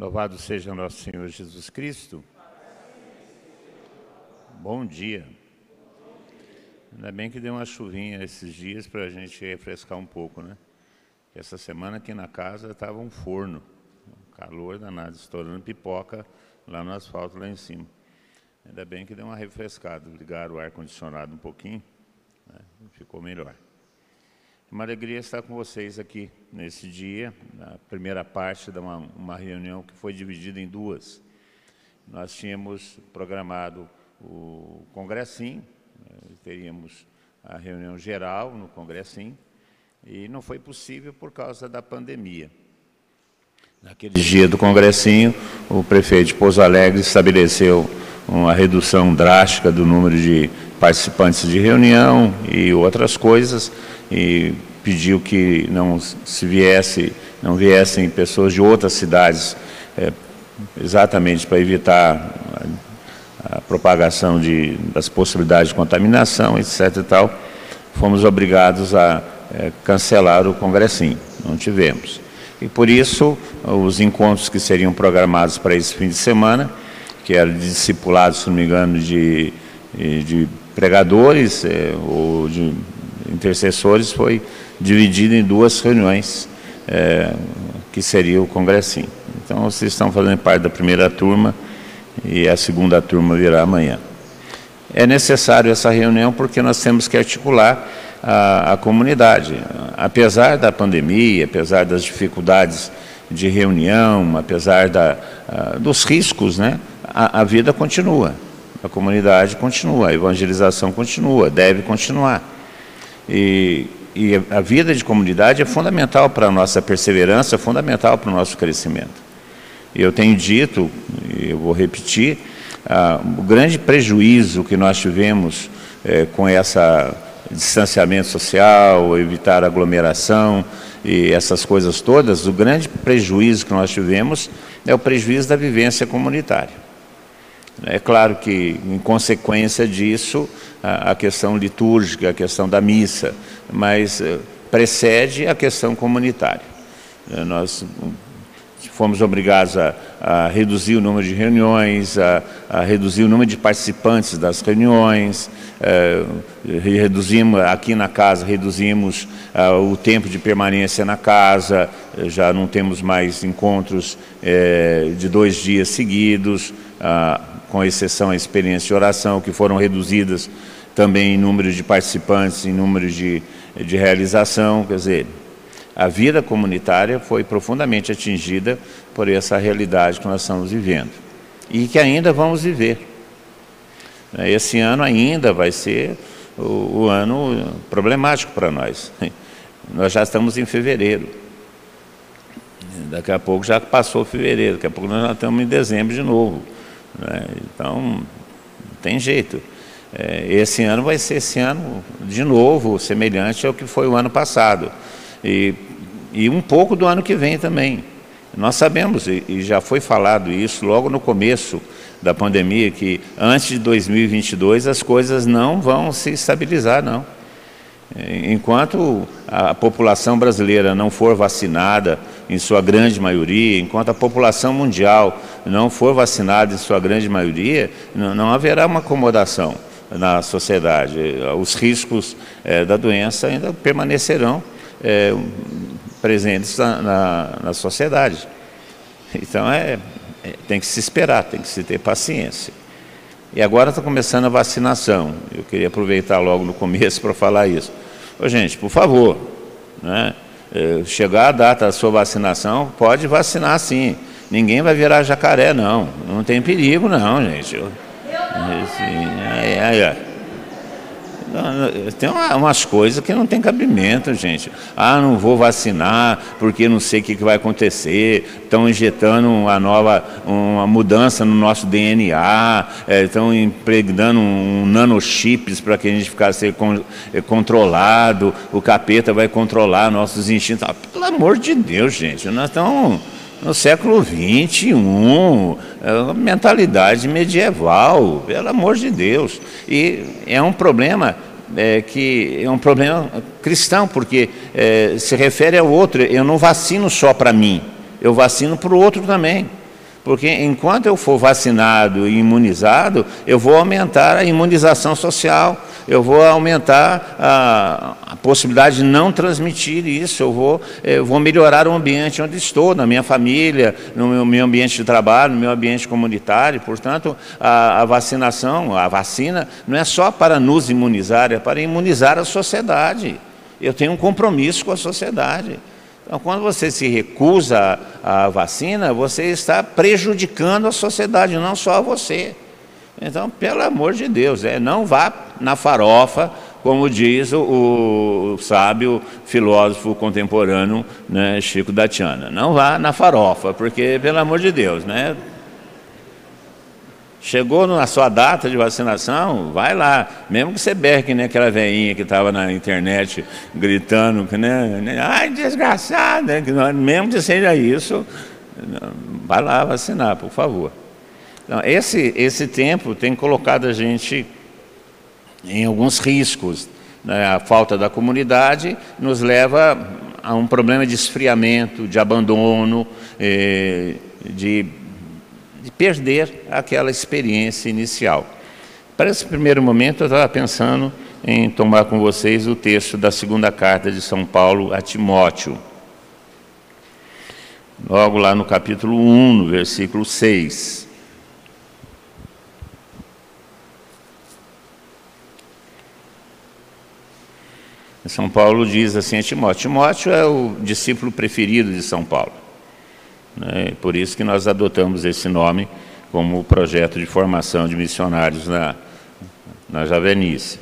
Louvado seja nosso Senhor Jesus Cristo. Bom dia. Ainda bem que deu uma chuvinha esses dias para a gente refrescar um pouco, né? Essa semana aqui na casa estava um forno, um calor danado, estourando pipoca lá no asfalto lá em cima. Ainda bem que deu uma refrescada, ligaram o ar-condicionado um pouquinho, né? ficou melhor. Uma alegria estar com vocês aqui nesse dia, na primeira parte de uma, uma reunião que foi dividida em duas. Nós tínhamos programado o Congressim, né, teríamos a reunião geral no Congressim, e não foi possível por causa da pandemia. Naquele dia do Congressinho, o prefeito de Pouso Alegre estabeleceu uma redução drástica do número de participantes de reunião e outras coisas, e pediu que não se viesse, não viessem pessoas de outras cidades, é, exatamente para evitar a, a propagação de, das possibilidades de contaminação, etc. E tal, fomos obrigados a é, cancelar o congressinho, não tivemos. E por isso, os encontros que seriam programados para esse fim de semana, que eram discipulados, se não me engano, de, de pregadores é, ou de intercessores, foi dividido em duas reuniões, é, que seria o congressinho. Então, vocês estão fazendo parte da primeira turma e a segunda turma virá amanhã. É necessário essa reunião porque nós temos que articular a, a comunidade. Apesar da pandemia, apesar das dificuldades de reunião, apesar da, a, dos riscos, né, a, a vida continua, a comunidade continua, a evangelização continua, deve continuar. E e a vida de comunidade é fundamental para a nossa perseverança, é fundamental para o nosso crescimento. Eu tenho dito, e eu vou repetir, ah, o grande prejuízo que nós tivemos eh, com esse distanciamento social, evitar aglomeração e essas coisas todas, o grande prejuízo que nós tivemos é o prejuízo da vivência comunitária. É claro que, em consequência disso, a, questão litúrgica, a questão da missa, mas eh, precede a questão comunitária. Eh, nós fomos obrigados a, a reduzir o número de reuniões, a, a, reduzir o número de participantes das reuniões, é, reduzimos aqui na casa, reduzimos o tempo de permanência na casa, já não temos mais encontros de dois dias seguidos, com exceção à experiência de oração, que foram reduzidas também em número de participantes, em número de, de realização, quer dizer, a vida comunitária foi profundamente atingida por essa realidade que nós estamos vivendo e que ainda vamos viver. Esse ano ainda vai ser o, o ano problemático para nós. Nós já estamos em fevereiro. Daqui a pouco já passou fevereiro, daqui a pouco nós já estamos em dezembro de novo. Né? Então, tem jeito. É, esse ano vai ser esse ano de novo semelhante ao que foi o ano passado e, e um pouco do ano que vem também. Nós sabemos, e, e já foi falado isso logo no começo da pandemia, que antes de 2022 as coisas não vão se estabilizar, não. Enquanto a população brasileira não for vacinada, em sua grande maioria, enquanto a população mundial não for vacinada em sua grande maioria, não, haverá uma acomodação na sociedade. Os riscos é, da doença ainda permanecerão é, presentes na, na, na, sociedade. Então, é, é, tem que se esperar, tem que se ter paciência. E agora está começando a vacinação. Eu queria aproveitar logo no começo para falar isso. Ô, gente, por favor, né, é, chegar a data da sua vacinação, pode vacinar sim. Ninguém vai virar jacaré, não. Não tem perigo, não, gente. Assim, é, é, é. Tem umas coisas que não tem cabimento, gente. Ah, não vou vacinar porque não sei o que vai acontecer. Estão injetando uma nova, uma mudança no nosso DNA, estão impregnando um, nanochips para que a gente ficasse controlado. O capeta vai controlar nossos instintos. Ah, pelo amor de Deus, gente, nós estamos no século XXI, é mentalidade medieval, pelo amor de Deus. E é um problema é, que é um problema cristão, porque é, se refere ao outro. Eu não vacino só para mim, eu vacino para o outro também. Porque enquanto eu for vacinado e imunizado, eu vou aumentar a imunização social, eu vou aumentar a, a possibilidade de não transmitir isso, eu vou, eu vou melhorar o ambiente onde estou, na minha família, no meu, meu ambiente de trabalho, no meu ambiente comunitário. Portanto, a, a vacinação, a vacina, não é só para nos imunizar, é para imunizar a sociedade. Eu tenho um compromisso com a sociedade. Então, quando você se recusa à vacina, você está prejudicando a sociedade, não só a você. Então, pelo amor de Deus, é, não vá na farofa, como diz o, o sábio filósofo contemporâneo né, Chico da Tiana. Não vá na farofa, porque, pelo amor de Deus, né, Chegou na sua data de vacinação, vai lá. Mesmo que você berque né, aquela veinha que estava na internet gritando, que, né, né ai, desgraçada, mesmo que seja isso, vai lá vacinar, por favor. Então, esse, esse tempo tem colocado a gente em alguns riscos. Né? A falta da comunidade nos leva a um problema de esfriamento, de abandono, eh, de de perder aquela experiência inicial. Para esse primeiro momento, eu estava pensando em tomar com vocês o texto da segunda carta de São Paulo a Timóteo. Logo lá no capítulo 1, no versículo 6. São Paulo diz assim a Timóteo: Timóteo é o discípulo preferido de São Paulo. Né? Por isso que nós adotamos esse nome como projeto de formação de missionários na, na Javenice.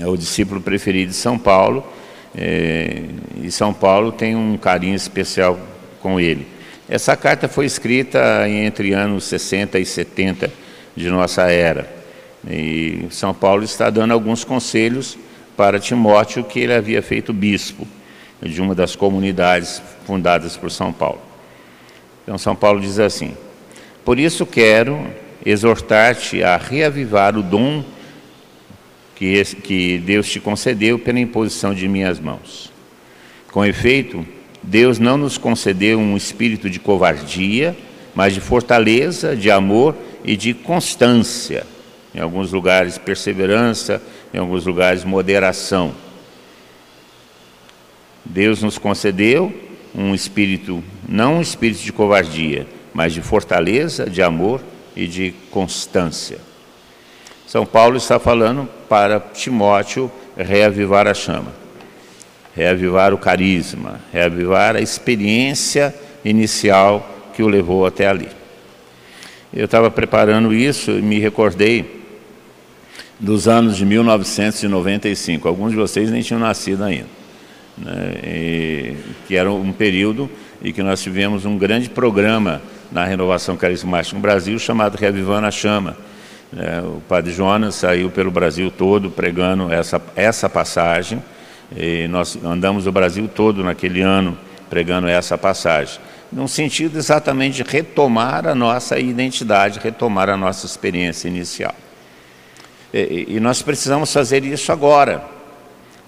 É o discípulo preferido de São Paulo, é, e São Paulo tem um carinho especial com ele. Essa carta foi escrita entre anos 60 e 70 de nossa era. E São Paulo está dando alguns conselhos para Timóteo, que ele havia feito bispo de uma das comunidades fundadas por São Paulo. Então, São Paulo diz assim: Por isso quero exortar-te a reavivar o dom que, que Deus te concedeu pela imposição de minhas mãos. Com efeito, Deus não nos concedeu um espírito de covardia, mas de fortaleza, de amor e de constância. Em alguns lugares, perseverança, em alguns lugares, moderação. Deus nos concedeu um espírito, não um espírito de covardia, mas de fortaleza, de amor e de constância. São Paulo está falando para Timóteo reavivar a chama, reavivar o carisma, reavivar a experiência inicial que o levou até ali. Eu estava preparando isso e me recordei dos anos de 1995. Alguns de vocês nem tinham nascido ainda né, e, que era um período em que nós tivemos um grande programa na renovação carismática no Brasil chamado Reavivando a Chama. É, o padre Jonas saiu pelo Brasil todo pregando essa, essa passagem, e nós andamos o Brasil todo naquele ano pregando essa passagem, num sentido exatamente de retomar a nossa identidade, retomar a nossa experiência inicial. E, nós precisamos fazer isso agora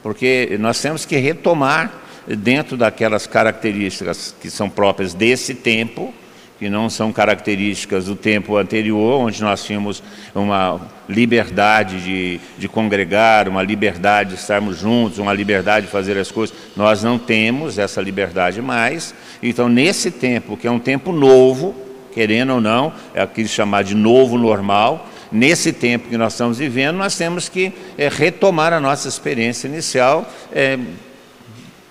porque nós temos que retomar dentro daquelas características que são próprias desse tempo, que não são características do tempo anterior, onde nós tínhamos uma liberdade de, de congregar, uma liberdade de estarmos juntos, uma liberdade de fazer as coisas. Nós não temos essa liberdade mais. Então, nesse tempo, que é um tempo novo, querendo ou não, é aquilo chamado de novo normal, nesse tempo que nós estamos vivendo, nós temos que é, retomar a nossa experiência inicial, é,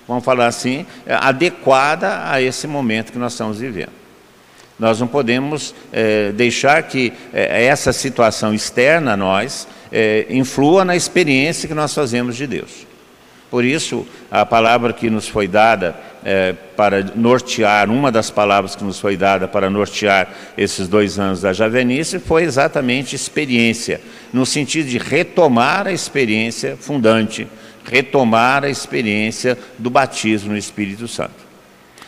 vamos falar assim, é, adequada a esse momento que nós estamos vivendo. Nós não podemos deixar que essa situação externa a nós influa na experiência que nós fazemos de Deus. Por isso, a palavra que nos foi dada é, para nortear, uma das palavras que nos foi dada para nortear esses dois anos da Javenice foi exatamente experiência, no sentido de retomar a experiência fundante, retomar a experiência do batismo no Espírito Santo.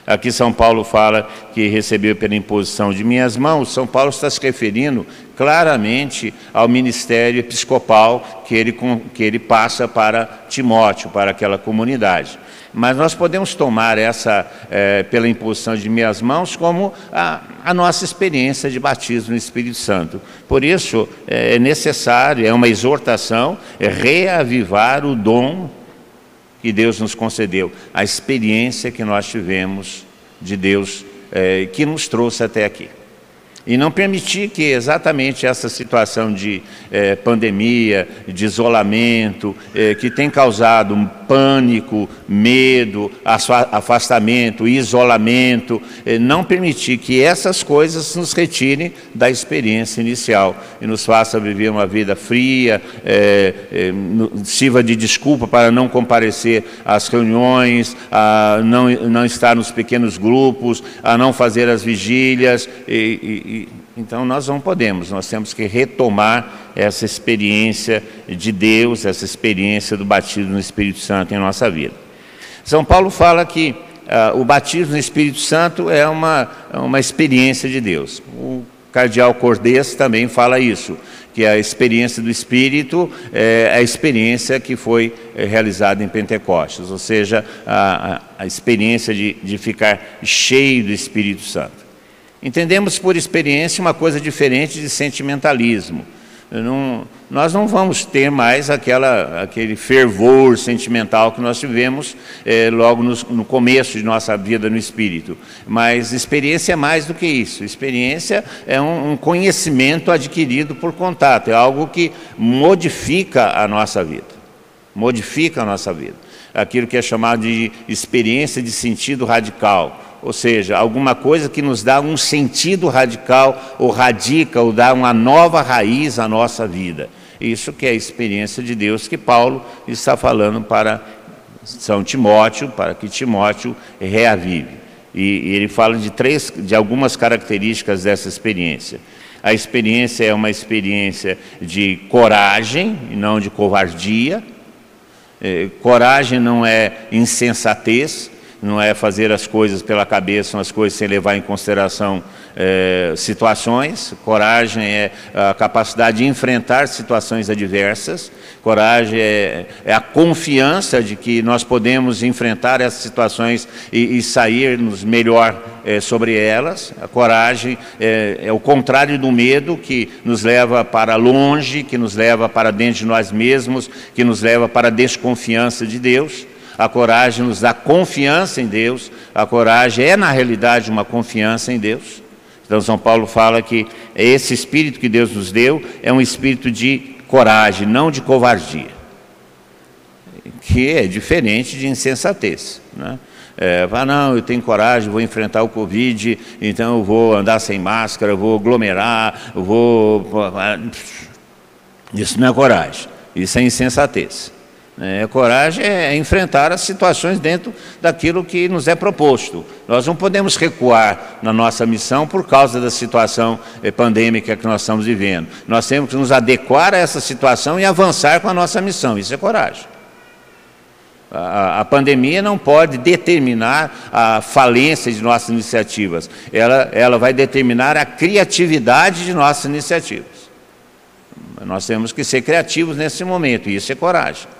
Aqui São Paulo fala que recebeu pela imposição de minhas mãos. São Paulo está se referindo claramente ao ministério episcopal que ele, que ele passa para Timóteo, para aquela comunidade. Mas nós podemos tomar essa, é, pela imposição de minhas mãos, como a, a, nossa experiência de batismo no Espírito Santo. Por isso, é necessário, é uma exortação, é reavivar o dom que Deus nos concedeu, a experiência que nós tivemos de Deus, é, que nos trouxe até aqui. E não permitir que exatamente essa situação de eh, pandemia, de isolamento, eh, que tem causado um pânico, medo, afastamento, isolamento, eh, não permitir que essas coisas nos retirem da experiência inicial e nos faça viver uma vida fria, sirva de desculpa para não comparecer às reuniões, a não, não estar nos pequenos grupos, a não fazer as vigílias e, e então nós não podemos, nós temos que retomar essa experiência de Deus, essa experiência do batismo no Espírito Santo em nossa vida. São Paulo fala que uh, o batismo no Espírito Santo é uma, uma experiência de Deus. O cardeal Cordês também fala isso, que a experiência do Espírito é a experiência que foi é, realizada em Pentecostes, ou seja, a, a experiência de, de ficar cheio do Espírito Santo. Entendemos por experiência uma coisa diferente de sentimentalismo. Não, nós não vamos ter mais aquela, aquele fervor sentimental que nós tivemos é, logo no, no, começo de nossa vida no Espírito. Mas experiência é mais do que isso. Experiência é um, um conhecimento adquirido por contato, é algo que modifica a nossa vida. Modifica a nossa vida. Aquilo que é chamado de experiência de sentido radical ou seja, alguma coisa que nos dá um sentido radical, ou radica, ou dá uma nova raiz à nossa vida. Isso que é a experiência de Deus que Paulo está falando para São Timóteo, para que Timóteo reavive. E, ele fala de três, de algumas características dessa experiência. A experiência é uma experiência de coragem e não de covardia. É, coragem não é insensatez, não é fazer as coisas pela cabeça, as coisas sem levar em consideração é, situações. Coragem é a capacidade de enfrentar situações adversas. Coragem é, é a confiança de que nós podemos enfrentar essas situações e, e sairmos melhor é, sobre elas. A coragem é, é o contrário do medo que nos leva para longe, que nos leva para dentro de nós mesmos, que nos leva para a desconfiança de Deus. A coragem nos dá confiança em Deus. A coragem é, na realidade, uma confiança em Deus. Então, São Paulo fala que esse espírito que Deus nos deu é um espírito de coragem, não de covardia, que é diferente de insensatez. Né? É, fala, não, eu tenho coragem, vou enfrentar o Covid, então eu vou andar sem máscara, vou aglomerar, vou. Isso não é coragem, isso é insensatez. É, coragem é enfrentar as situações dentro daquilo que nos é proposto. Nós não podemos recuar na nossa missão por causa da situação eh, pandêmica que nós estamos vivendo. Nós temos que nos adequar a essa situação e avançar com a nossa missão. Isso é coragem. A, a pandemia não pode determinar a falência de nossas iniciativas. Ela, ela vai determinar a criatividade de nossas iniciativas. Nós temos que ser criativos nesse momento, e isso é coragem.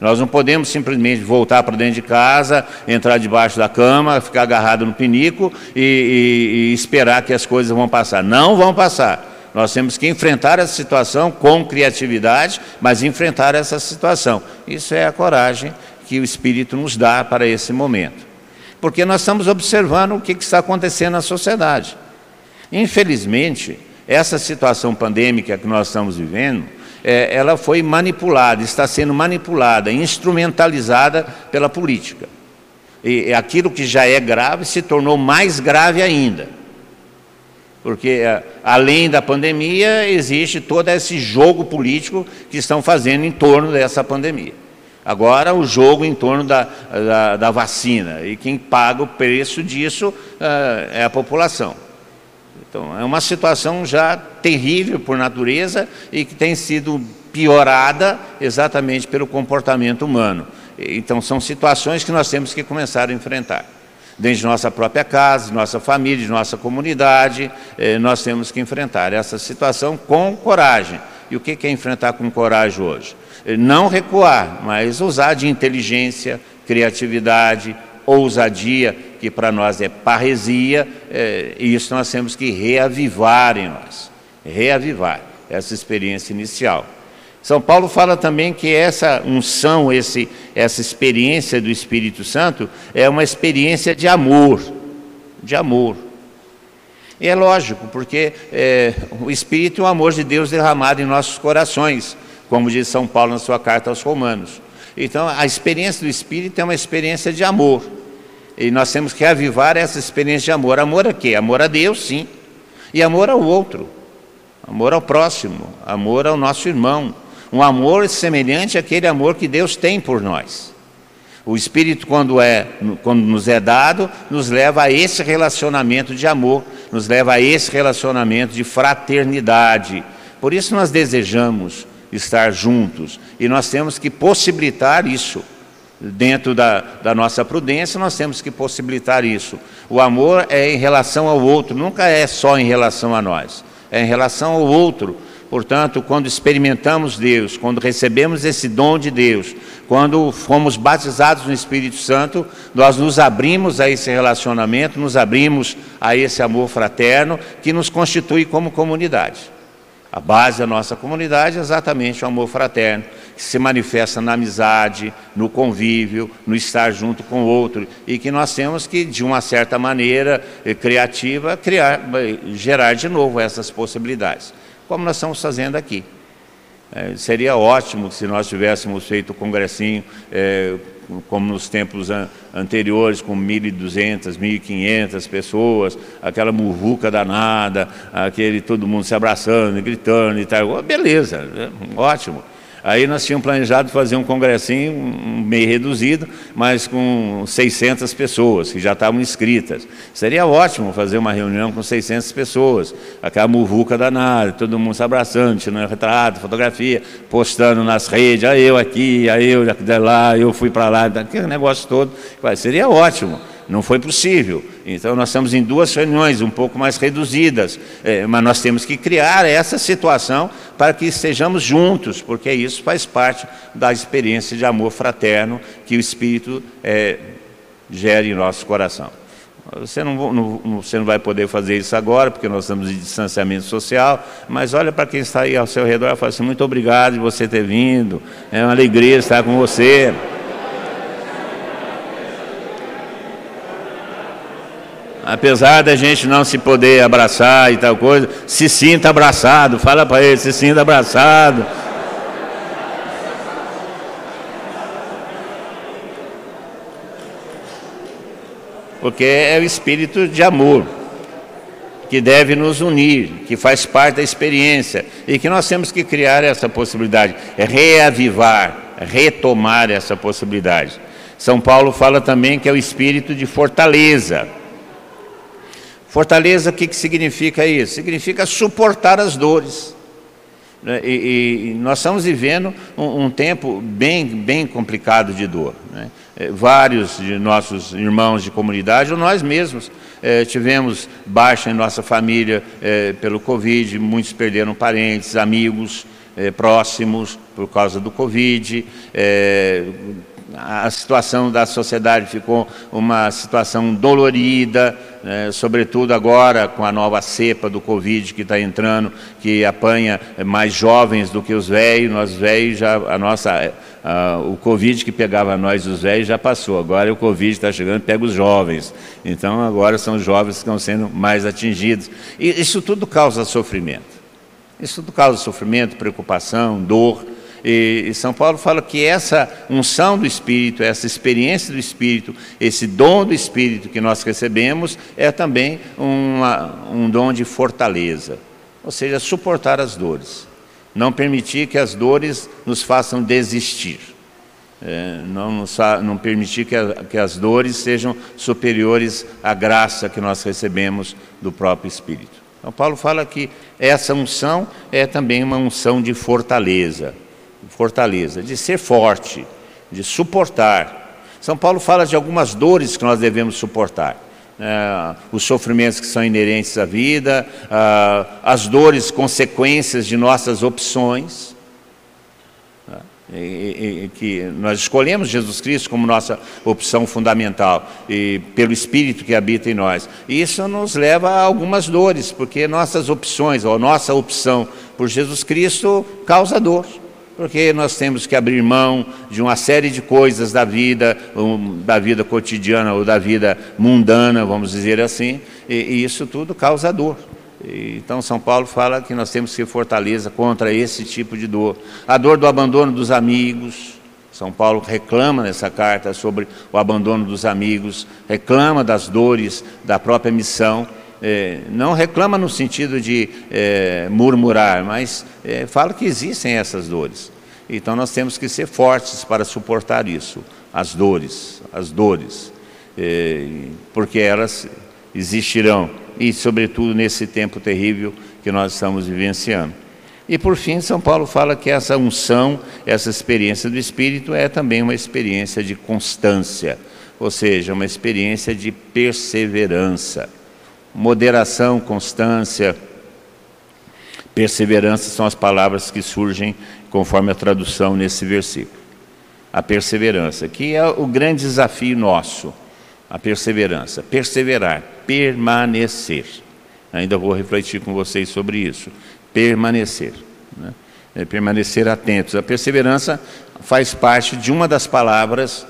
Nós não podemos simplesmente voltar para dentro de casa, entrar debaixo da cama, ficar agarrado no pinico e, e, e esperar que as coisas vão passar. Não vão passar. Nós temos que enfrentar essa situação com criatividade, mas enfrentar essa situação. Isso é a coragem que o Espírito nos dá para esse momento. Porque nós estamos observando o que está acontecendo na sociedade. Infelizmente, essa situação pandêmica que nós estamos vivendo, é, ela foi manipulada, está sendo manipulada, instrumentalizada pela política. E aquilo que já é grave se tornou mais grave ainda. Porque, é, além da pandemia, existe todo esse jogo político que estão fazendo em torno dessa pandemia. Agora, o jogo em torno da, da, da vacina. E quem paga o preço disso uh, é a população. Então, é uma situação já terrível por natureza e que tem sido piorada exatamente pelo comportamento humano. Então, são situações que nós temos que começar a enfrentar. Dentro de nossa própria casa, de nossa família, de nossa comunidade, eh, nós temos que enfrentar essa situação com coragem. E o que é enfrentar com coragem hoje? Eh, não recuar, mas usar de inteligência, criatividade, ousadia, que para nós é parresia, é, e isso nós temos que reavivar em nós, reavivar essa experiência inicial. São Paulo fala também que essa unção, esse, essa experiência do Espírito Santo é uma experiência de amor, de amor. E é lógico, porque é, o Espírito é o amor de Deus derramado em nossos corações, como diz São Paulo na sua carta aos Romanos. Então, a experiência do Espírito é uma experiência de amor. E nós temos que avivar essa experiência de amor. Amor a quê? Amor a Deus, sim. E amor ao outro. Amor ao próximo. Amor ao nosso irmão. Um amor semelhante àquele amor que Deus tem por nós. O Espírito, quando, é, quando nos é dado, nos leva a esse relacionamento de amor, nos leva a esse relacionamento de fraternidade. Por isso nós desejamos estar juntos e nós temos que possibilitar isso. Dentro da, da nossa prudência, nós temos que possibilitar isso. O amor é em relação ao outro, nunca é só em relação a nós, é em relação ao outro. Portanto, quando experimentamos Deus, quando recebemos esse dom de Deus, quando fomos batizados no Espírito Santo, nós nos abrimos a esse relacionamento, nos abrimos a esse amor fraterno que nos constitui como comunidade. A base da nossa comunidade é exatamente o amor fraterno, que se manifesta na amizade, no convívio, no estar junto com o outro, e que nós temos que, de uma certa maneira eh, criativa, criar, eh, gerar de novo essas possibilidades, como nós estamos fazendo aqui. É, seria ótimo se nós tivéssemos feito o congressinho é, como nos tempos an anteriores, com 1.200, 1.500 pessoas, aquela muvuca danada, aquele todo mundo se abraçando, gritando e tal. Beleza, né? ótimo. Aí nós tínhamos planejado fazer um congressinho meio reduzido, mas com 600 pessoas que já estavam inscritas. Seria ótimo fazer uma reunião com 600 pessoas, aquela muvuca danada, todo mundo se abraçando, tirando retrato, fotografia, postando nas redes, aí eu aqui, aí eu lá, eu fui para lá, aquele negócio todo. Seria ótimo. Não foi possível. Então, nós estamos em duas reuniões um pouco mais reduzidas, é, mas nós temos que criar essa situação para que estejamos juntos, porque isso faz parte da experiência de amor fraterno que o Espírito é, gera em nosso coração. Você não, não, você não vai poder fazer isso agora, porque nós estamos em distanciamento social, mas olha para quem está aí ao seu redor e fala assim, muito obrigado de você ter vindo, é uma alegria estar com você. Apesar da gente não se poder abraçar e tal coisa, se sinta abraçado, fala para ele, se sinta abraçado. Porque é o espírito de amor que deve nos unir, que faz parte da experiência e que nós temos que criar essa possibilidade, reavivar, retomar essa possibilidade. São Paulo fala também que é o espírito de fortaleza. Fortaleza, o que, que significa isso? Significa suportar as dores. Né? E, e, nós estamos vivendo um, um, tempo bem, bem complicado de dor. Né? É, vários de nossos irmãos de comunidade, ou nós mesmos, é, tivemos baixa em nossa família é, pelo Covid, muitos perderam parentes, amigos próximos por causa do Covid. A situação da sociedade ficou uma situação dolorida, né, sobretudo agora com a nova cepa do Covid que está entrando, que apanha mais jovens do que os velhos, nós velhos já, a nossa, a, o Covid que pegava nós os velhos já passou, agora o Covid está chegando pega os jovens, então agora são os jovens que estão sendo mais atingidos, e isso tudo causa sofrimento, isso tudo causa sofrimento, preocupação, dor, e, São Paulo fala que essa unção do Espírito, essa experiência do Espírito, esse dom do Espírito que nós recebemos, é também uma, um dom de fortaleza, ou seja, suportar as dores, não permitir que as dores nos façam desistir. É, não, não, permitir que, a, que as dores sejam superiores à graça que nós recebemos do próprio Espírito. Então, Paulo fala que essa unção é também uma unção de fortaleza fortaleza, de ser forte, de suportar. São Paulo fala de algumas dores que nós devemos suportar. É, os sofrimentos que são inerentes à vida, as dores, consequências de nossas opções. que nós escolhemos Jesus Cristo como nossa opção fundamental e pelo Espírito que habita em nós. E isso nos leva a algumas dores, porque nossas opções ou nossa opção por Jesus Cristo causa dor. Porque nós temos que abrir mão de uma série de coisas da vida, da vida cotidiana ou da vida mundana, vamos dizer assim, e, e isso tudo causa dor. Então, São Paulo fala que nós temos que ter fortaleza contra esse tipo de dor. A dor do abandono dos amigos. São Paulo reclama nessa carta sobre o abandono dos amigos, reclama das dores da própria missão. É, não reclama no sentido de é, murmurar, mas é, fala que existem essas dores. Então nós temos que ser fortes para suportar isso, as dores, as dores, é, porque elas existirão e, sobretudo, nesse tempo terrível que nós estamos vivenciando. E, por fim, São Paulo fala que essa unção, essa experiência do Espírito é também uma experiência de constância, ou seja, uma experiência de perseverança. Moderação, constância, perseverança são as palavras que surgem conforme a tradução nesse versículo. A perseverança, que é o grande desafio nosso a perseverança, perseverar, permanecer. Ainda vou refletir com vocês sobre isso. Permanecer. Né? É permanecer atentos. A perseverança faz parte de uma das palavras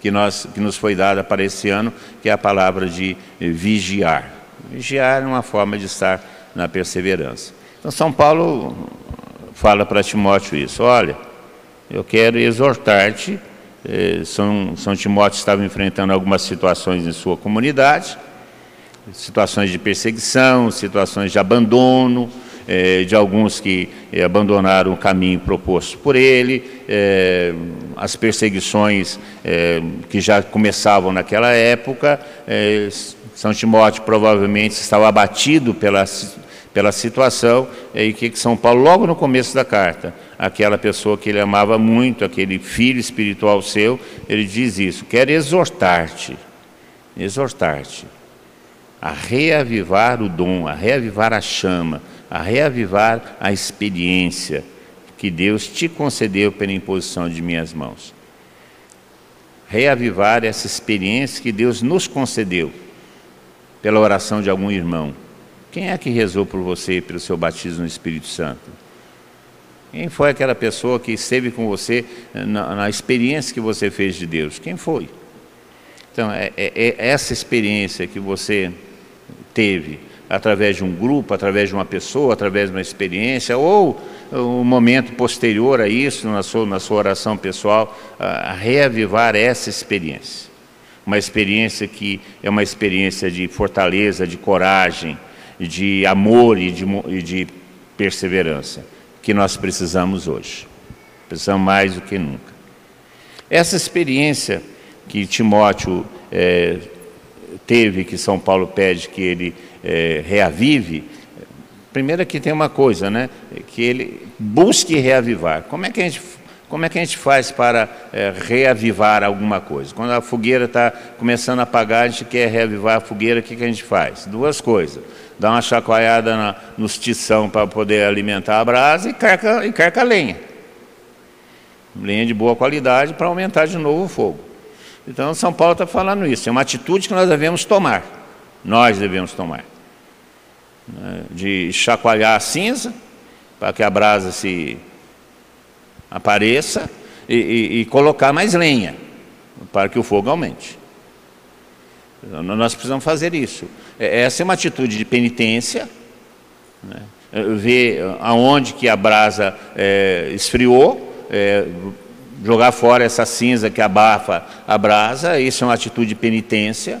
que, nós, que nos foi dada para esse ano, que é a palavra de vigiar. Vigiar é uma forma de estar na perseverança. Então, São Paulo fala para Timóteo isso: olha, eu quero exortar-te eh, São, São Timóteo estava enfrentando algumas situações em sua comunidade, situações de perseguição, situações de abandono, eh, de alguns que eh, abandonaram o caminho proposto por ele, as perseguições que já começavam naquela época. São Timóteo provavelmente estava abatido pela pela situação, e aí que São Paulo, logo no começo da carta, aquela pessoa que ele amava muito, aquele filho espiritual seu, ele diz isso, quero exortar-te, exortar-te, a reavivar o dom, a reavivar a chama, a reavivar a experiência que Deus te concedeu pela imposição de minhas mãos. Reavivar essa experiência que Deus nos concedeu pela oração de algum irmão quem é que rezou por você pelo seu batismo no Espírito Santo? Quem foi aquela pessoa que esteve com você na, na experiência que você fez de Deus? Quem foi? Então, é, é, é essa experiência que você teve através de um grupo, através de uma pessoa, através de uma experiência, ou um momento posterior a isso, na sua, na sua oração pessoal, a reavivar essa experiência. Uma experiência que é uma experiência de fortaleza, de coragem, de amor e de, e de perseverança que nós precisamos hoje. Precisamos mais do que nunca. Essa experiência que Timóteo é, teve, que São Paulo pede que ele é, reavive, primeiro aqui tem uma coisa, né? Que ele busque reavivar. Como é que a gente como é que a gente faz para é, reavivar alguma coisa? Quando a fogueira está começando a apagar, a gente quer reavivar a fogueira, o que, que a gente faz? Duas coisas dá uma chacoalhada na, nos tição para poder alimentar a brasa e carca, e carca lenha. Lenha de boa qualidade para aumentar de novo o fogo. Então, São Paulo está falando isso. É uma atitude que nós devemos tomar. Nós devemos tomar. Né? De chacoalhar a cinza para que a brasa se apareça e, e, e colocar mais lenha para que o fogo aumente. Então, nós precisamos fazer isso. É, essa é uma atitude de penitência, né? É, ver aonde que a brasa é, esfriou, é, jogar fora essa cinza que abafa a brasa, isso é uma atitude de penitência.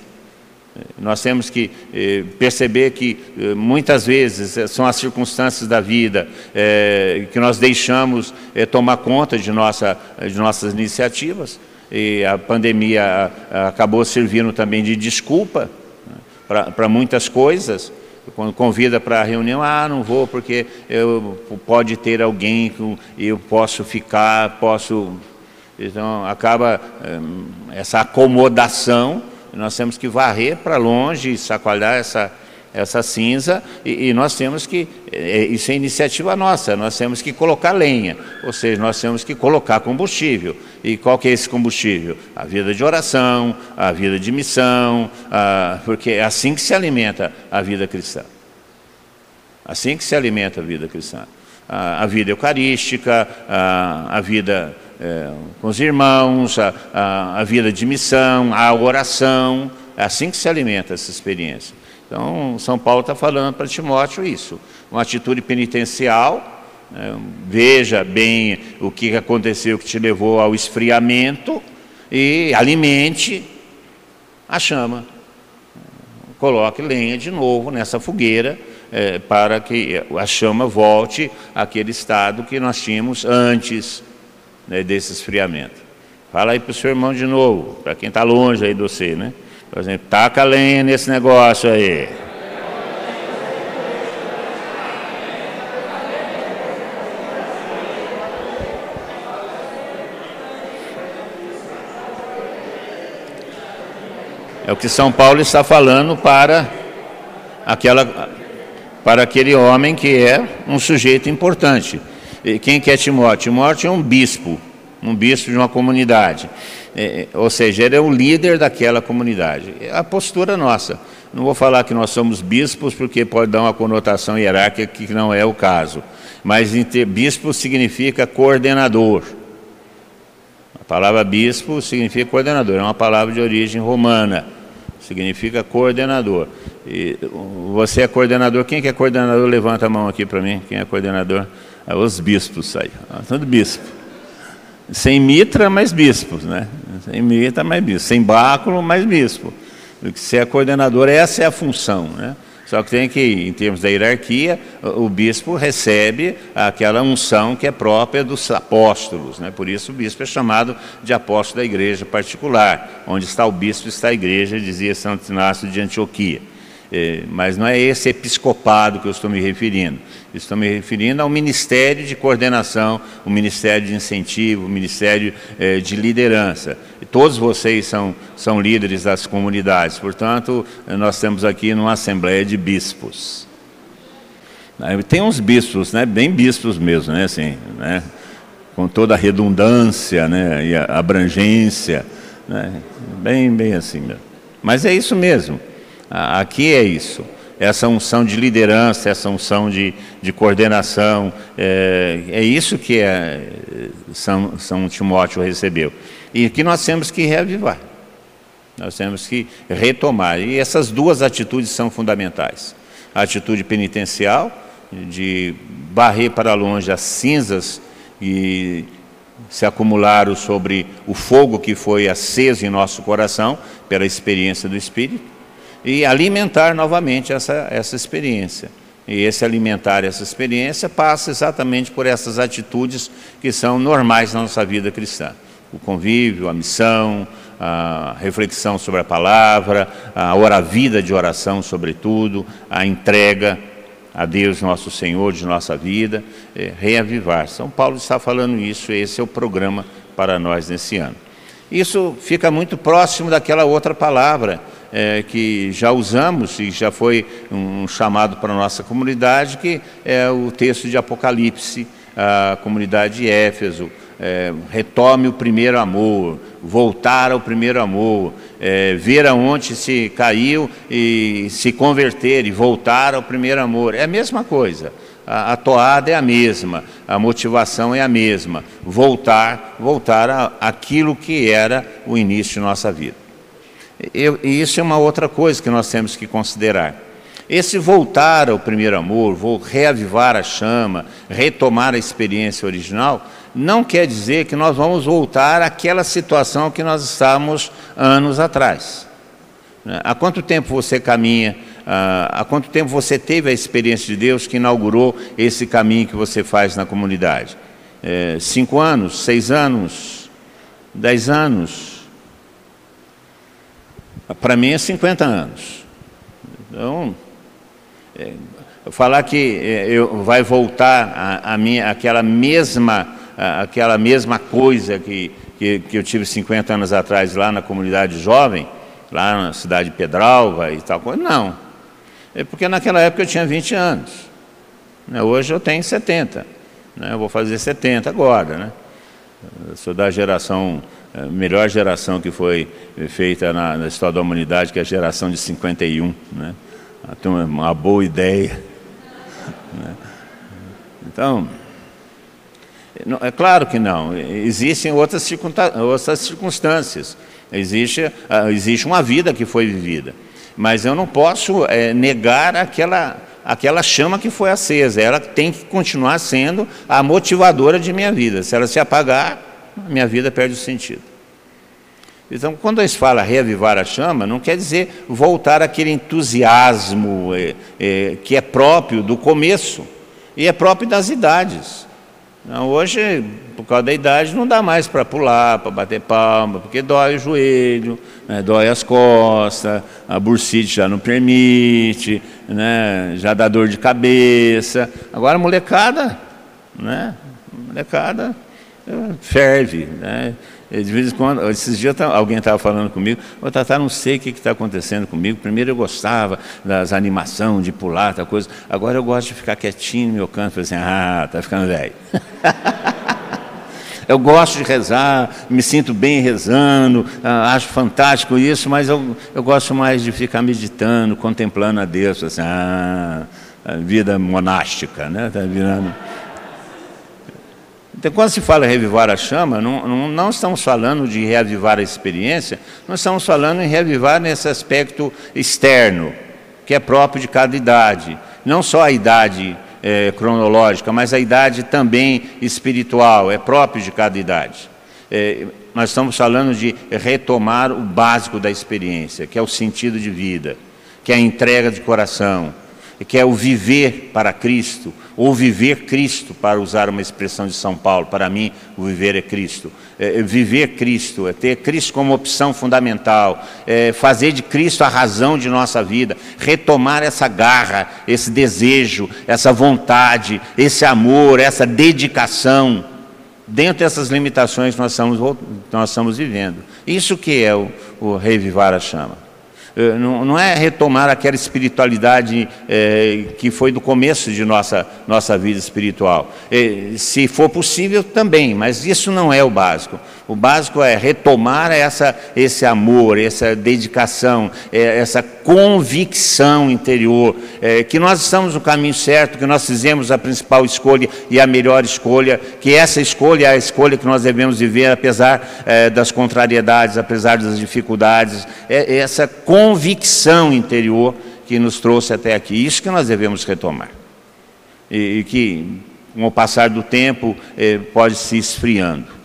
Nós temos que eh, perceber que eh, muitas vezes são as circunstâncias da vida eh, que nós deixamos tomar conta de, nossa, de nossas iniciativas e a pandemia acabou servindo também de desculpa né, para muitas coisas. Quando convida para a reunião, ah, não vou porque eu, pode ter alguém que eu posso ficar, posso. Então acaba eh, essa acomodação. Nós temos que varrer para longe, sacoalhar essa, essa cinza e, e nós temos que, é, isso é iniciativa nossa, nós temos que colocar lenha, ou seja, nós temos que colocar combustível. E qual que é esse combustível? A vida de oração, a vida de missão, a, porque é assim que se alimenta a vida cristã. Assim que se alimenta a vida cristã. A, a vida eucarística, a, a vida é, com os irmãos, a, a, a vida de missão, a oração. É assim que se alimenta essa experiência. Então, São Paulo está falando para Timóteo isso, uma atitude penitencial, né, veja bem o que aconteceu que te levou ao esfriamento e alimente a chama. Coloque lenha de novo nessa fogueira é, para que a chama volte àquele estado que nós tínhamos antes né, desse esfriamento. Fala aí para o seu irmão de novo, para quem está longe aí de você, né? Por exemplo, taca lenha nesse negócio aí. É o que São Paulo está falando para aquela para aquele homem que é um sujeito importante. Quem que é Timóteo? Timóteo é um bispo, um bispo de uma comunidade. É, ou seja, ele é o líder daquela comunidade. É a postura nossa. Não vou falar que nós somos bispos, porque pode dar uma conotação hierárquica que não é o caso. Mas bispo significa coordenador. A palavra bispo significa coordenador, é uma palavra de origem romana. Significa coordenador. E você é coordenador. Quem que é coordenador? Levanta a mão aqui para mim. Quem é coordenador? É os bispos aí. Tudo bispo. Sem mitra, mais bispos, né? Sem mitra, mais bispo. Sem báculo, mais bispo. Porque se é coordenador, essa é a função, né? Só que tem que, em termos da hierarquia, o bispo recebe aquela unção que é própria dos apóstolos. Né? Por isso o bispo é chamado de apóstolo da igreja particular. Onde está o bispo está a igreja, dizia Santo Inácio de Antioquia. É, mas não é esse episcopado que eu estou me referindo. Estou me referindo ao ministério de coordenação, o ministério de incentivo, o ministério é, de liderança. E todos vocês são, são líderes das comunidades, portanto, nós temos aqui uma assembleia de bispos. Tem uns bispos, né, bem bispos mesmo, né, assim, né, com toda a redundância né, e a abrangência, né, bem, bem assim mesmo. Mas é isso mesmo. Aqui é isso. Essa unção de liderança, essa unção de, de coordenação, é, é isso que é, São, São Timóteo recebeu. E que nós temos que reavivar. Nós temos que retomar. E essas duas atitudes são fundamentais. A atitude penitencial, de barrer para longe as cinzas e se acumularam sobre o fogo que foi aceso em nosso coração pela experiência do Espírito e alimentar novamente essa, essa experiência. E esse alimentar essa experiência passa exatamente por essas atitudes que são normais na nossa vida cristã. O convívio, a missão, a reflexão sobre a palavra, a hora vida de oração, sobretudo, a entrega a Deus nosso Senhor de nossa vida, é, reavivar. São Paulo está falando isso, esse é o programa para nós nesse ano. Isso fica muito próximo daquela outra palavra, é, que já usamos e já foi um chamado para a nossa comunidade, que é o texto de Apocalipse, a comunidade de Éfeso. É, retome o primeiro amor, voltar ao primeiro amor, é, ver aonde se caiu e se converter e voltar ao primeiro amor. É a mesma coisa. A, a toada é a mesma, a motivação é a mesma. Voltar, voltar àquilo que era o início de nossa vida. Eu, e isso é uma outra coisa que nós temos que considerar. Esse voltar ao primeiro amor, vou reavivar a chama, retomar a experiência original, não quer dizer que nós vamos voltar àquela situação que nós estávamos anos atrás. Né? Há quanto tempo você caminha? Há quanto tempo você teve a experiência de Deus que inaugurou esse caminho que você faz na comunidade? É, cinco anos? Seis anos? Dez anos? Para mim é 50 anos. Então, é, falar que é, eu, vai voltar a, a minha, aquela, mesma, a, aquela mesma coisa que, que, que, eu tive 50 anos atrás lá na comunidade jovem, lá na cidade de Pedralva e tal coisa, não. É porque naquela época eu tinha 20 anos. Né? Hoje eu tenho 70. Né? Eu vou fazer 70 agora. Né? Eu sou da geração, melhor geração que foi feita na, na história da humanidade, que é a geração de 51. Né? Tem uma boa ideia. Né? Então, é claro que não. Existem outras circunstâncias. Existe, ah, existe uma vida que foi vivida. Mas eu não posso é, negar aquela, aquela chama que foi acesa. Ela tem que continuar sendo a motivadora de minha vida. Se ela se apagar, minha vida perde o sentido. Então, quando eles falam reavivar a chama, não quer dizer voltar àquele entusiasmo é, é, que é próprio do começo e é próprio das idades. Hoje, por causa da idade, não dá mais para pular, para bater palma, porque dói o joelho, né, dói as costas, a bursite já não permite, né, já dá dor de cabeça. Agora a molecada, né, molecada ferve, né, de vez em quando, esses dias alguém estava falando comigo, ô Tata, não sei o que está acontecendo comigo. Primeiro eu gostava das animações, de pular, tal coisa. Agora eu gosto de ficar quietinho no meu canto, assim, ah, está ficando velho. eu gosto de rezar, me sinto bem rezando, ah, acho fantástico isso, mas eu, eu gosto mais de ficar meditando, contemplando a Deus, assim, ah, a vida monástica, né? Está virando. Então, quando se fala reavivar a chama, não, não, não, estamos falando de reavivar a experiência, nós estamos falando em reavivar nesse aspecto externo, que é próprio de cada idade. Não só a idade é, cronológica, mas a idade também espiritual, é próprio de cada idade. É, nós estamos falando de retomar o básico da experiência, que é o sentido de vida, que é a entrega de coração, que é o viver para Cristo, ou viver Cristo, para usar uma expressão de São Paulo. Para mim, o viver é Cristo. É, é viver Cristo, é ter Cristo como opção fundamental, é fazer de Cristo a razão de nossa vida, retomar essa garra, esse desejo, essa vontade, esse amor, essa dedicação. Dentro dessas limitações nós estamos, nós estamos vivendo. Isso que é o, o revivar a chama. Eh, não, é retomar aquela espiritualidade é, que foi do começo de nossa, nossa vida espiritual. É, se for possível, também, mas isso não é o básico. O básico é retomar essa, esse amor, essa dedicação, é, essa convicção interior, é, que nós estamos no caminho certo, que nós fizemos a principal escolha e a melhor escolha, que essa escolha é a escolha que nós devemos viver, apesar é, das contrariedades, apesar das dificuldades, é, essa convicção interior que nos trouxe até aqui. Isso que nós devemos retomar. E, e que, com o passar do tempo, é, pode se esfriando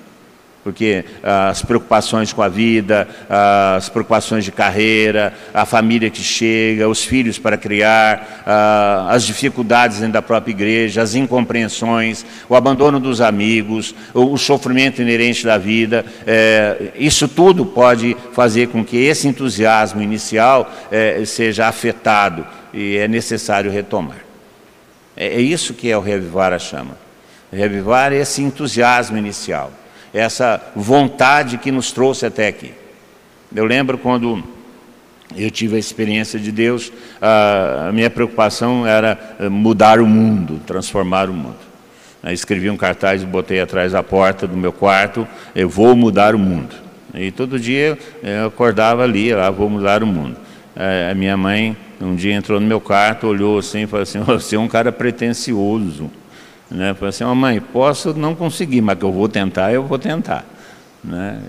porque ah, as preocupações com a vida, ah, as preocupações de carreira, a família que chega, os filhos para criar, ah, as dificuldades dentro da própria igreja, as incompreensões, o abandono dos amigos, o, sofrimento inerente da vida, é, isso tudo pode fazer com que esse entusiasmo inicial é, seja afetado e é necessário retomar. É, é isso que é o revivar a chama. Revivar esse entusiasmo inicial essa vontade que nos trouxe até aqui. Eu lembro quando eu tive a experiência de Deus, a minha preocupação era eh, mudar o mundo, transformar o mundo. Eu escrevi um cartaz e botei atrás da porta do meu quarto, eu vou mudar o mundo. E todo dia eu acordava ali, lá, vou mudar o mundo. A minha mãe um dia entrou no meu quarto, olhou assim e falou assim, você é um cara pretencioso. Né? Falei assim, oh, mãe, posso não conseguir, mas que eu vou tentar, eu vou tentar. Né?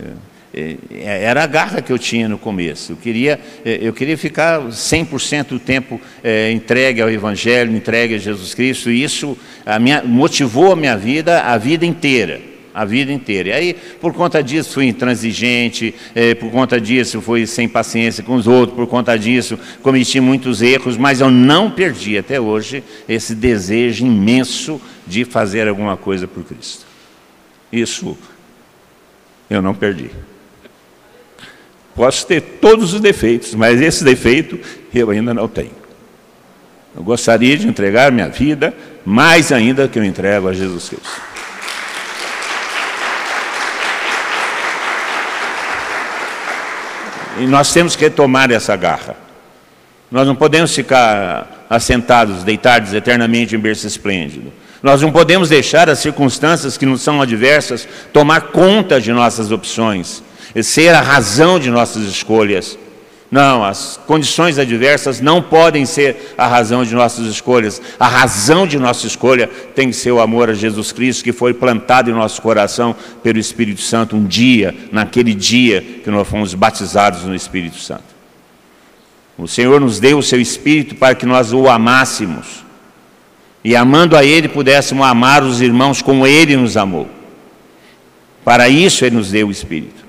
Era a garra que eu tinha no começo. Eu queria, eu queria ficar 100% do tempo é, entregue ao Evangelho, entregue a Jesus Cristo, e isso a minha, motivou a minha vida a vida inteira a vida inteira. E aí, por conta disso, fui intransigente, eh, por conta disso, fui sem paciência com os outros, por conta disso, cometi muitos erros, mas eu não perdi até hoje esse desejo imenso de fazer alguma coisa por Cristo. Isso eu não perdi. Posso ter todos os defeitos, mas esse defeito eu ainda não tenho. Eu gostaria de entregar minha vida mais ainda que eu entrego a Jesus Cristo. E nós temos que retomar essa garra. Nós não podemos ficar assentados, deitados eternamente em berço esplêndido. Nós não podemos deixar as circunstâncias que nos são adversas tomar conta de nossas opções, ser a razão de nossas escolhas. Não, as condições adversas não podem ser a razão de nossas escolhas. A razão de nossa escolha tem que ser o amor a Jesus Cristo, que foi plantado em nosso coração pelo Espírito Santo um dia, naquele dia que nós fomos batizados no Espírito Santo. O Senhor nos deu o seu Espírito para que nós o amássemos. E amando a Ele, pudéssemos amar os irmãos como Ele nos amou. Para isso Ele nos deu o Espírito.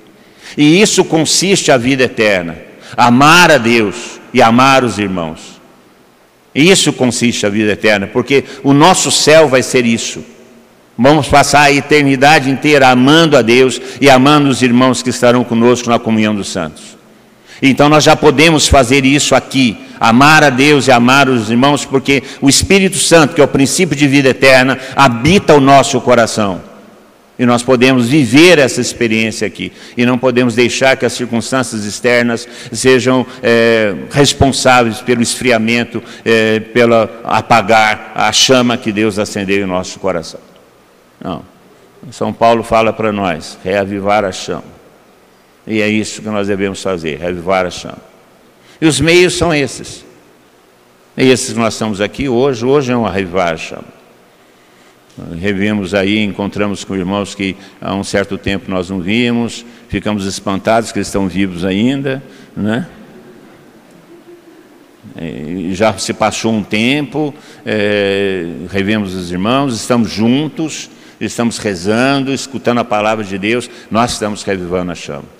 E isso consiste a vida eterna amar a Deus e amar os irmãos. Isso consiste a vida eterna, porque o nosso céu vai ser isso. Vamos passar a eternidade inteira amando a Deus e amando os irmãos que estarão conosco na comunhão dos santos. Então nós já podemos fazer isso aqui, amar a Deus e amar os irmãos, porque o Espírito Santo, que é o princípio de vida eterna, habita o nosso coração. E nós podemos viver essa experiência aqui. E não podemos deixar que as circunstâncias externas sejam é, responsáveis pelo esfriamento, é, pelo apagar a chama que Deus acendeu em nosso coração. Não. São Paulo fala para nós: reavivar a chama. E é isso que nós devemos fazer: reavivar a chama. E os meios são esses. Esses que nós estamos aqui hoje, hoje é um reavivar a chama. Revimos aí, encontramos com irmãos que há um certo tempo nós não víamos, ficamos espantados que eles estão vivos ainda, né? E já se passou um tempo, é, revemos os irmãos, estamos juntos, estamos rezando, escutando a palavra de Deus, nós estamos revivando a chama.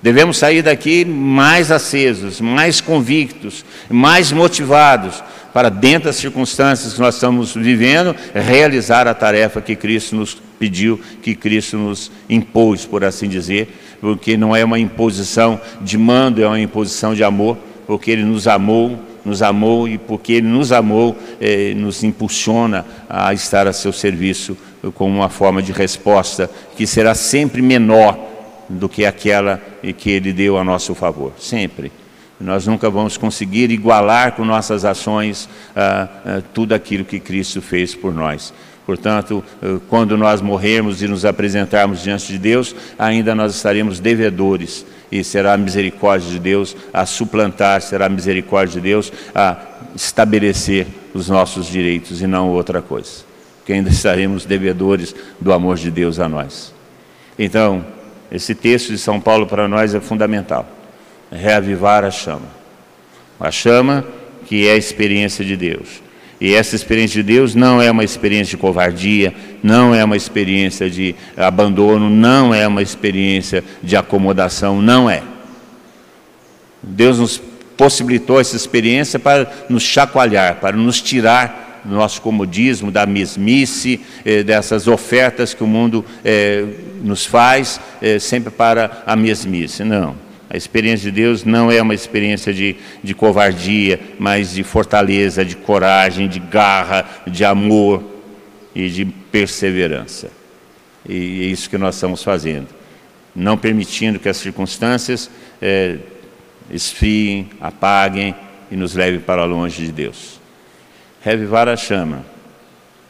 Devemos sair daqui mais acesos, mais convictos, mais motivados, para, dentro das circunstâncias que nós estamos vivendo, realizar a tarefa que Cristo nos pediu, que Cristo nos impôs, por assim dizer, porque não é uma imposição de mando, é uma imposição de amor, porque Ele nos amou, nos amou e porque Ele nos amou, eh, nos impulsiona a estar a seu serviço como uma forma de resposta que será sempre menor do que aquela que Ele deu a nosso favor, sempre. Nós nunca vamos conseguir igualar com nossas ações ah, ah, tudo aquilo que Cristo fez por nós. Portanto, ah, quando nós morrermos e nos apresentarmos diante de Deus, ainda nós estaremos devedores e será a misericórdia de Deus a suplantar, será a misericórdia de Deus a estabelecer os nossos direitos e não outra coisa. Que ainda estaremos devedores do amor de Deus a nós. Então, esse texto de São Paulo para nós é fundamental reavivar a chama. A chama que é a experiência de Deus. E essa experiência de Deus não é uma experiência de covardia, não é uma experiência de abandono, não é uma experiência de acomodação, não é. Deus nos possibilitou essa experiência para nos chacoalhar, para nos tirar do nosso comodismo, da mesmice, eh, dessas ofertas que o mundo eh, nos faz, eh, sempre para a mesmice. Não. A experiência de Deus não é uma experiência de, de covardia, mas de fortaleza, de coragem, de garra, de amor e de perseverança. E é isso que nós estamos fazendo. Não permitindo que as circunstâncias esfriem, apaguem e nos levem para longe de Deus. Revivar a chama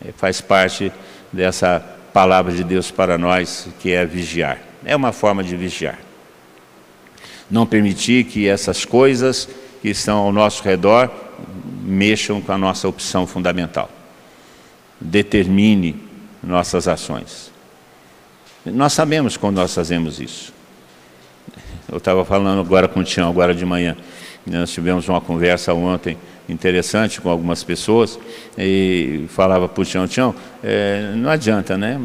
é, faz parte dessa palavra de Deus para nós, que é vigiar. É uma forma de vigiar não permitir que essas coisas que estão ao nosso redor mexam com a nossa opção fundamental. Determine nossas ações. Nós sabemos quando nós fazemos isso. Eu estava falando agora com o Tião, agora de manhã. Nós tivemos uma conversa ontem interessante com algumas pessoas e falava para o Tião, Tião, é, não adianta, né?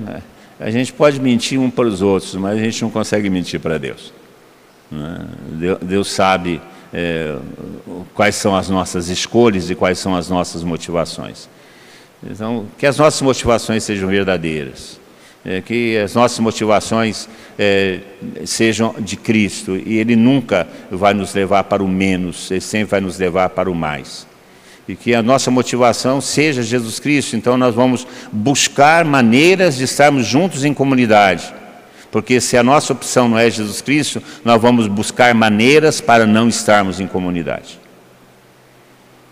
A gente pode mentir um para os outros, mas a gente não consegue mentir para Deus. Né? Deus sabe é, quais são as nossas escolhas e quais são as nossas motivações. Então, que as nossas motivações sejam verdadeiras, é, que as nossas motivações é, sejam de Cristo e Ele nunca vai nos levar para o menos, Ele sempre vai nos levar para o mais. E que a nossa motivação seja Jesus Cristo, então nós vamos buscar maneiras de estarmos juntos em comunidade porque se a nossa opção não é Jesus Cristo, nós vamos buscar maneiras para não estarmos em comunidade.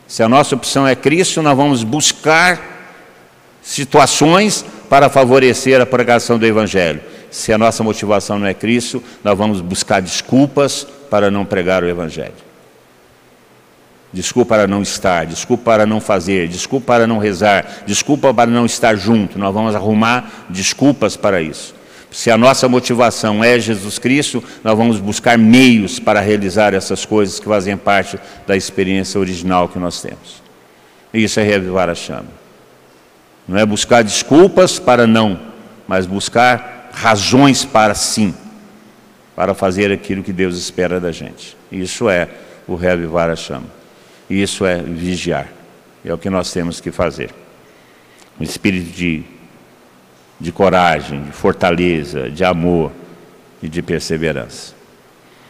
Se a nossa opção é Cristo, nós vamos buscar situações para favorecer a pregação do Evangelho. Se a nossa motivação não é Cristo, nós vamos buscar desculpas para não pregar o Evangelho. Desculpa para não estar, desculpa para não fazer, desculpa para não rezar, desculpa para não estar junto. Nós vamos arrumar desculpas para isso. Se a nossa motivação é Jesus Cristo, nós vamos buscar meios para realizar essas coisas que fazem parte da experiência original que nós temos. Isso é reavivar a chama. Não é buscar desculpas para não, mas buscar razões para sim, para fazer aquilo que Deus espera da gente. Isso é o reavivar a chama. Isso é vigiar. É o que nós temos que fazer. Um espírito de, de coragem, de fortaleza, de amor e de perseverança.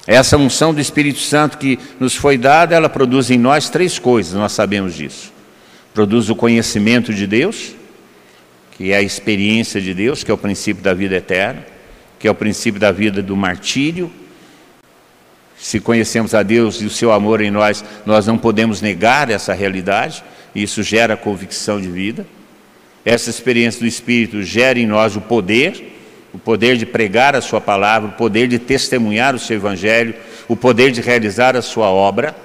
Essa unção do Espírito Santo que nos foi dada, ela produz em nós três coisas, nós sabemos disso. Produz o conhecimento de Deus, que é a experiência de Deus, que é o princípio da vida eterna, que é o princípio da vida do martírio. Se conhecemos a Deus e o seu amor em nós, nós não podemos negar essa realidade, e isso gera convicção de vida. Essa experiência do Espírito gera em nós o poder, o poder de pregar a Sua palavra, o poder de testemunhar o seu Evangelho, o poder de realizar a Sua obra.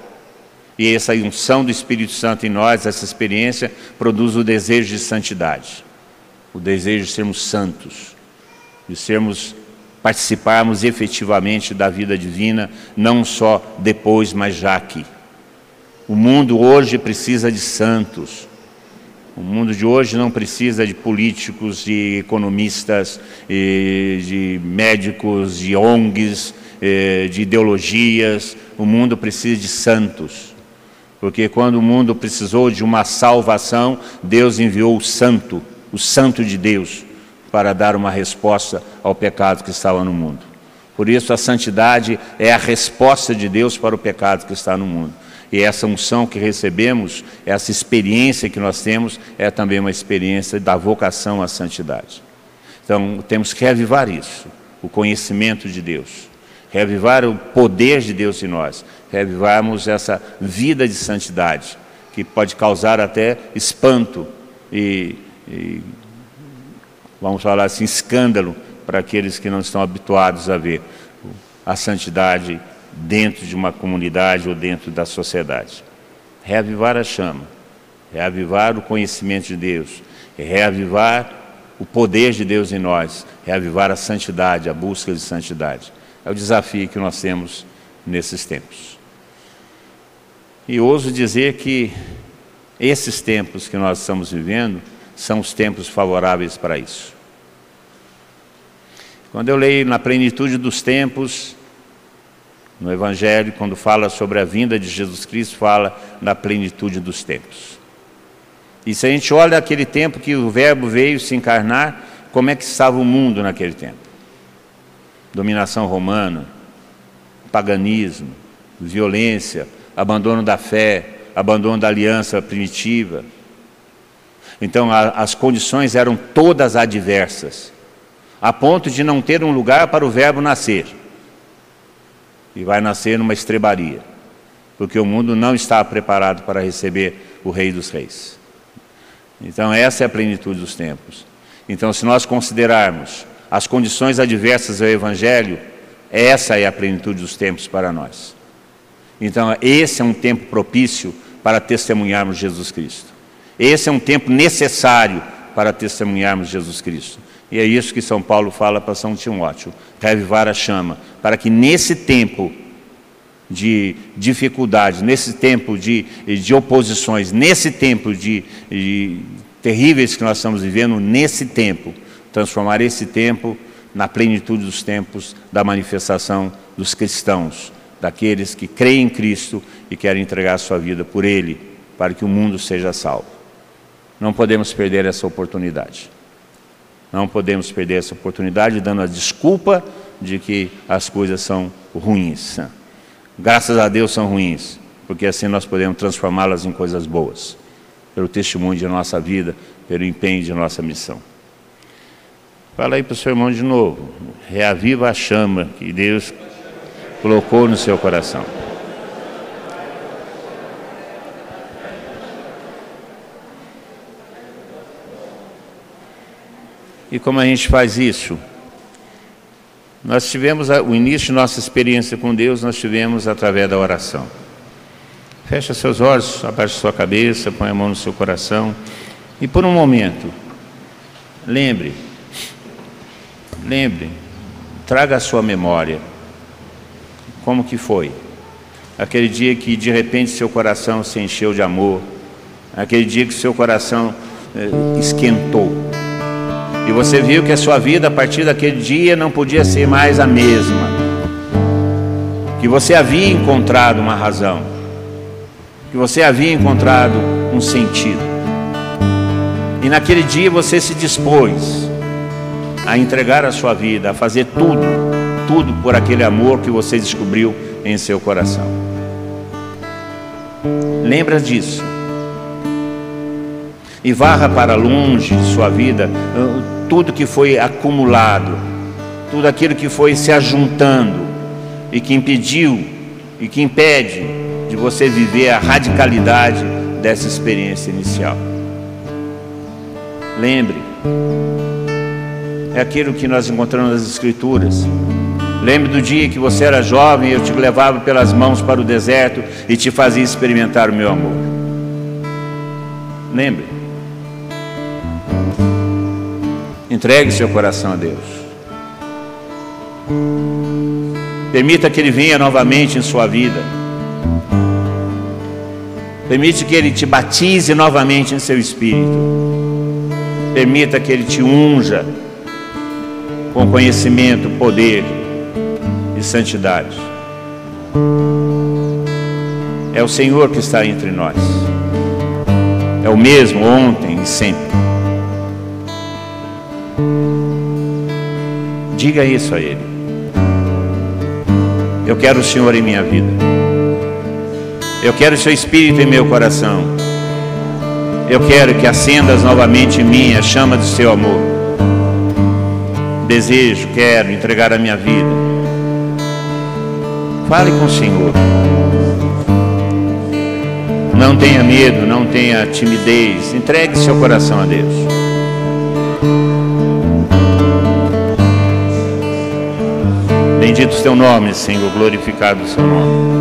E essa unção do Espírito Santo em nós, essa experiência, produz o desejo de santidade o desejo de sermos santos, de sermos participarmos efetivamente da vida divina, não só depois, mas já aqui. O mundo hoje precisa de santos. O mundo de hoje não precisa de políticos, de economistas, de médicos, de ONGs, de ideologias. O mundo precisa de santos. Porque quando o mundo precisou de uma salvação, Deus enviou o santo o Santo de Deus, para dar uma resposta ao pecado que estava no mundo. Por isso, a santidade é a resposta de Deus para o pecado que está no mundo. E essa unção que recebemos, essa experiência que nós temos, é também uma experiência da vocação à santidade. Então, temos que reavivar isso, o conhecimento de Deus, reavivar o poder de Deus em nós, reavivarmos essa vida de santidade, que pode causar até espanto e e, vamos falar assim, escândalo para aqueles que não estão habituados a ver a santidade dentro de uma comunidade ou dentro da sociedade. Reavivar a chama, reavivar o conhecimento de Deus, reavivar o poder de Deus em nós, reavivar a santidade, a busca de santidade. É o desafio que nós temos nesses tempos. E ouso dizer que esses tempos que nós estamos vivendo, são os tempos favoráveis para isso. Quando eu leio na plenitude dos tempos, no Evangelho, quando fala sobre a vinda de Jesus Cristo, fala na plenitude dos tempos. E se a gente olha aquele tempo que o Verbo veio se encarnar, como é que estava o mundo naquele tempo? Dominação romana, paganismo, violência, abandono da fé, abandono da aliança primitiva, então a, as condições eram todas adversas, a ponto de não ter um lugar para o verbo nascer. E vai nascer numa estrebaria, porque o mundo não está preparado para receber o Rei dos Reis. Então essa é a plenitude dos tempos. Então se nós considerarmos as condições adversas ao Evangelho, essa é a plenitude dos tempos para nós. Então esse é um tempo propício para testemunharmos Jesus Cristo. Esse é um tempo necessário para testemunharmos Jesus Cristo. E é isso que São Paulo fala para São Timóteo: reavivar a chama, para que nesse tempo de dificuldades, nesse tempo de, de oposições, nesse tempo de, de terríveis que nós estamos vivendo, nesse tempo, transformar esse tempo na plenitude dos tempos da manifestação dos cristãos, daqueles que creem em Cristo e querem entregar sua vida por Ele, para que o mundo seja salvo. Não podemos perder essa oportunidade. Não podemos perder essa oportunidade dando a desculpa de que as coisas são ruins. Graças a Deus são ruins, porque assim nós podemos transformá-las em coisas boas, pelo testemunho de nossa vida, pelo empenho de nossa missão. Fala aí para o seu irmão de novo. Reaviva a chama que Deus colocou no seu coração. E como a gente faz isso? Nós tivemos o início de nossa experiência com Deus, nós tivemos através da oração. Fecha seus olhos, abaixa sua cabeça, põe a mão no seu coração e por um momento, lembre, lembre, traga a sua memória. Como que foi? Aquele dia que de repente seu coração se encheu de amor, aquele dia que seu coração eh, esquentou. E você viu que a sua vida a partir daquele dia não podia ser mais a mesma. Que você havia encontrado uma razão. Que você havia encontrado um sentido. E naquele dia você se dispôs a entregar a sua vida, a fazer tudo, tudo por aquele amor que você descobriu em seu coração. Lembra disso. E varra para longe sua vida tudo que foi acumulado, tudo aquilo que foi se ajuntando e que impediu e que impede de você viver a radicalidade dessa experiência inicial. Lembre, é aquilo que nós encontramos nas Escrituras. Lembre do dia que você era jovem e eu te levava pelas mãos para o deserto e te fazia experimentar o meu amor. Lembre. Entregue seu coração a Deus. Permita que Ele venha novamente em sua vida. Permite que Ele te batize novamente em seu espírito. Permita que Ele te unja com conhecimento, poder e santidade. É o Senhor que está entre nós. É o mesmo ontem e sempre. Diga isso a Ele. Eu quero o Senhor em minha vida. Eu quero o Seu Espírito em meu coração. Eu quero que acendas novamente em mim a chama do Seu amor. Desejo, quero entregar a minha vida Fale com o Senhor. Não tenha medo, não tenha timidez. Entregue seu coração a Deus. Bendito o teu nome, Senhor. Glorificado o seu nome.